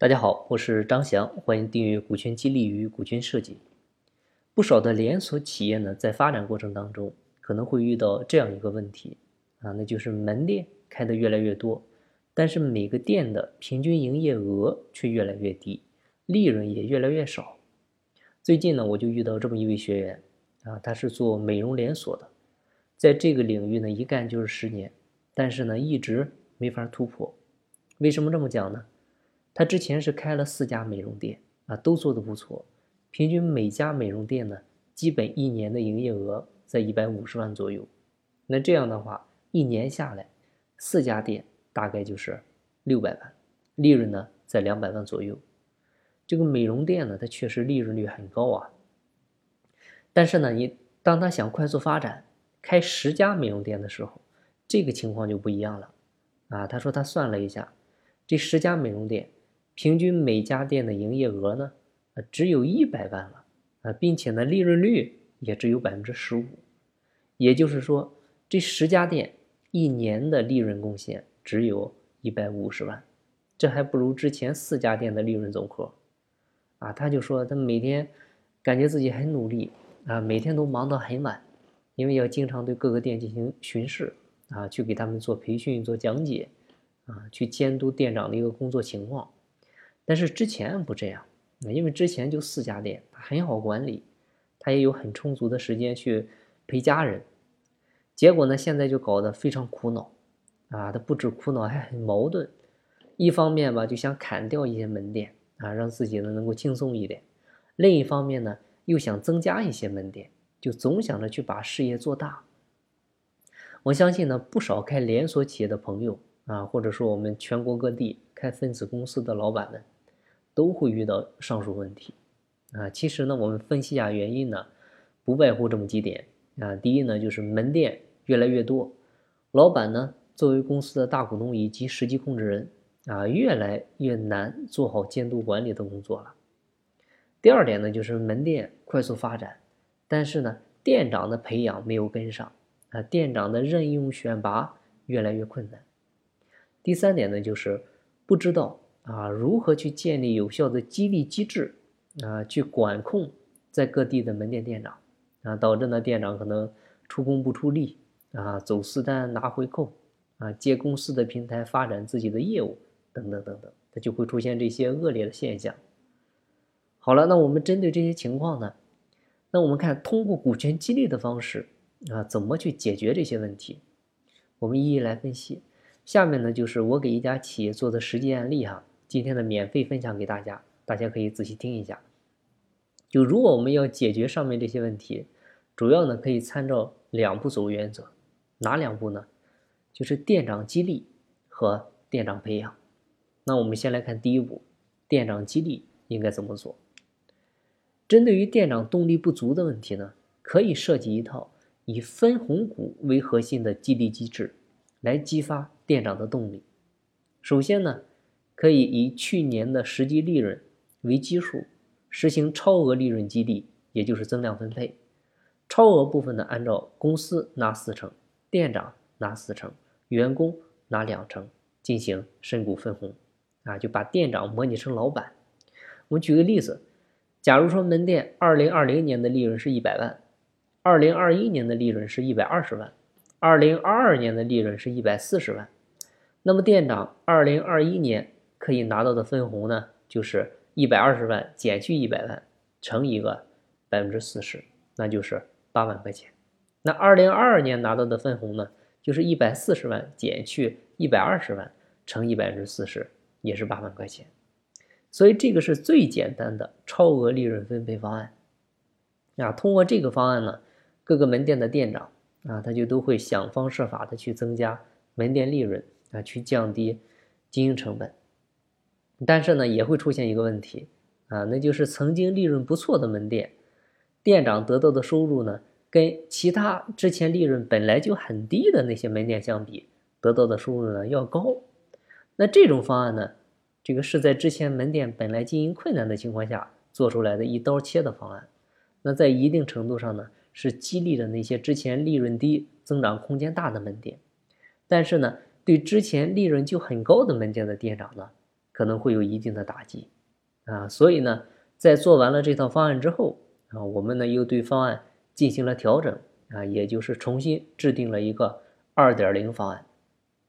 大家好，我是张翔，欢迎订阅股权激励与股权设计。不少的连锁企业呢，在发展过程当中，可能会遇到这样一个问题啊，那就是门店开的越来越多，但是每个店的平均营业额却越来越低，利润也越来越少。最近呢，我就遇到这么一位学员啊，他是做美容连锁的，在这个领域呢，一干就是十年，但是呢，一直没法突破。为什么这么讲呢？他之前是开了四家美容店啊，都做得不错，平均每家美容店呢，基本一年的营业额在一百五十万左右。那这样的话，一年下来，四家店大概就是六百万，利润呢在两百万左右。这个美容店呢，它确实利润率很高啊。但是呢，你当他想快速发展，开十家美容店的时候，这个情况就不一样了啊。他说他算了一下，这十家美容店。平均每家店的营业额呢，啊，只有一百万了，啊，并且呢，利润率也只有百分之十五，也就是说，这十家店一年的利润贡献只有一百五十万，这还不如之前四家店的利润总和，啊，他就说他每天感觉自己很努力，啊，每天都忙到很晚，因为要经常对各个店进行巡视，啊，去给他们做培训、做讲解，啊，去监督店长的一个工作情况。但是之前不这样，因为之前就四家店，很好管理，他也有很充足的时间去陪家人。结果呢，现在就搞得非常苦恼，啊，他不止苦恼，还很矛盾。一方面吧，就想砍掉一些门店，啊，让自己呢能够轻松一点；另一方面呢，又想增加一些门店，就总想着去把事业做大。我相信呢，不少开连锁企业的朋友啊，或者说我们全国各地开分子公司的老板们。都会遇到上述问题，啊，其实呢，我们分析一下原因呢，不外乎这么几点啊。第一呢，就是门店越来越多，老板呢作为公司的大股东以及实际控制人啊，越来越难做好监督管理的工作了。第二点呢，就是门店快速发展，但是呢，店长的培养没有跟上啊，店长的任用选拔越来越困难。第三点呢，就是不知道。啊，如何去建立有效的激励机制啊？去管控在各地的门店店长啊，导致呢店长可能出工不出力啊，走私单拿回扣啊，借公司的平台发展自己的业务等等等等，它就会出现这些恶劣的现象。好了，那我们针对这些情况呢，那我们看通过股权激励的方式啊，怎么去解决这些问题？我们一一来分析。下面呢就是我给一家企业做的实际案例哈。今天的免费分享给大家，大家可以仔细听一下。就如果我们要解决上面这些问题，主要呢可以参照两步走原则，哪两步呢？就是店长激励和店长培养。那我们先来看第一步，店长激励应该怎么做？针对于店长动力不足的问题呢，可以设计一套以分红股为核心的激励机制，来激发店长的动力。首先呢。可以以去年的实际利润为基数，实行超额利润激励，也就是增量分配。超额部分呢，按照公司拿四成，店长拿四成，员工拿两成，进行身股分红。啊，就把店长模拟成老板。我们举个例子，假如说门店二零二零年的利润是一百万，二零二一年的利润是一百二十万，二零二二年的利润是一百四十万，那么店长二零二一年。可以拿到的分红呢，就是一百二十万减去一百万乘一个百分之四十，那就是八万块钱。那二零二二年拿到的分红呢，就是一百四十万减去一百二十万乘以百分之四十，也是八万块钱。所以这个是最简单的超额利润分配方案。啊，通过这个方案呢，各个门店的店长啊，他就都会想方设法的去增加门店利润啊，去降低经营成本。但是呢，也会出现一个问题啊，那就是曾经利润不错的门店，店长得到的收入呢，跟其他之前利润本来就很低的那些门店相比，得到的收入呢要高。那这种方案呢，这个是在之前门店本来经营困难的情况下做出来的一刀切的方案。那在一定程度上呢，是激励了那些之前利润低、增长空间大的门店。但是呢，对之前利润就很高的门店的店长呢。可能会有一定的打击啊。所以呢，在做完了这套方案之后啊，我们呢又对方案进行了调整啊，也就是重新制定了一个二点零方案。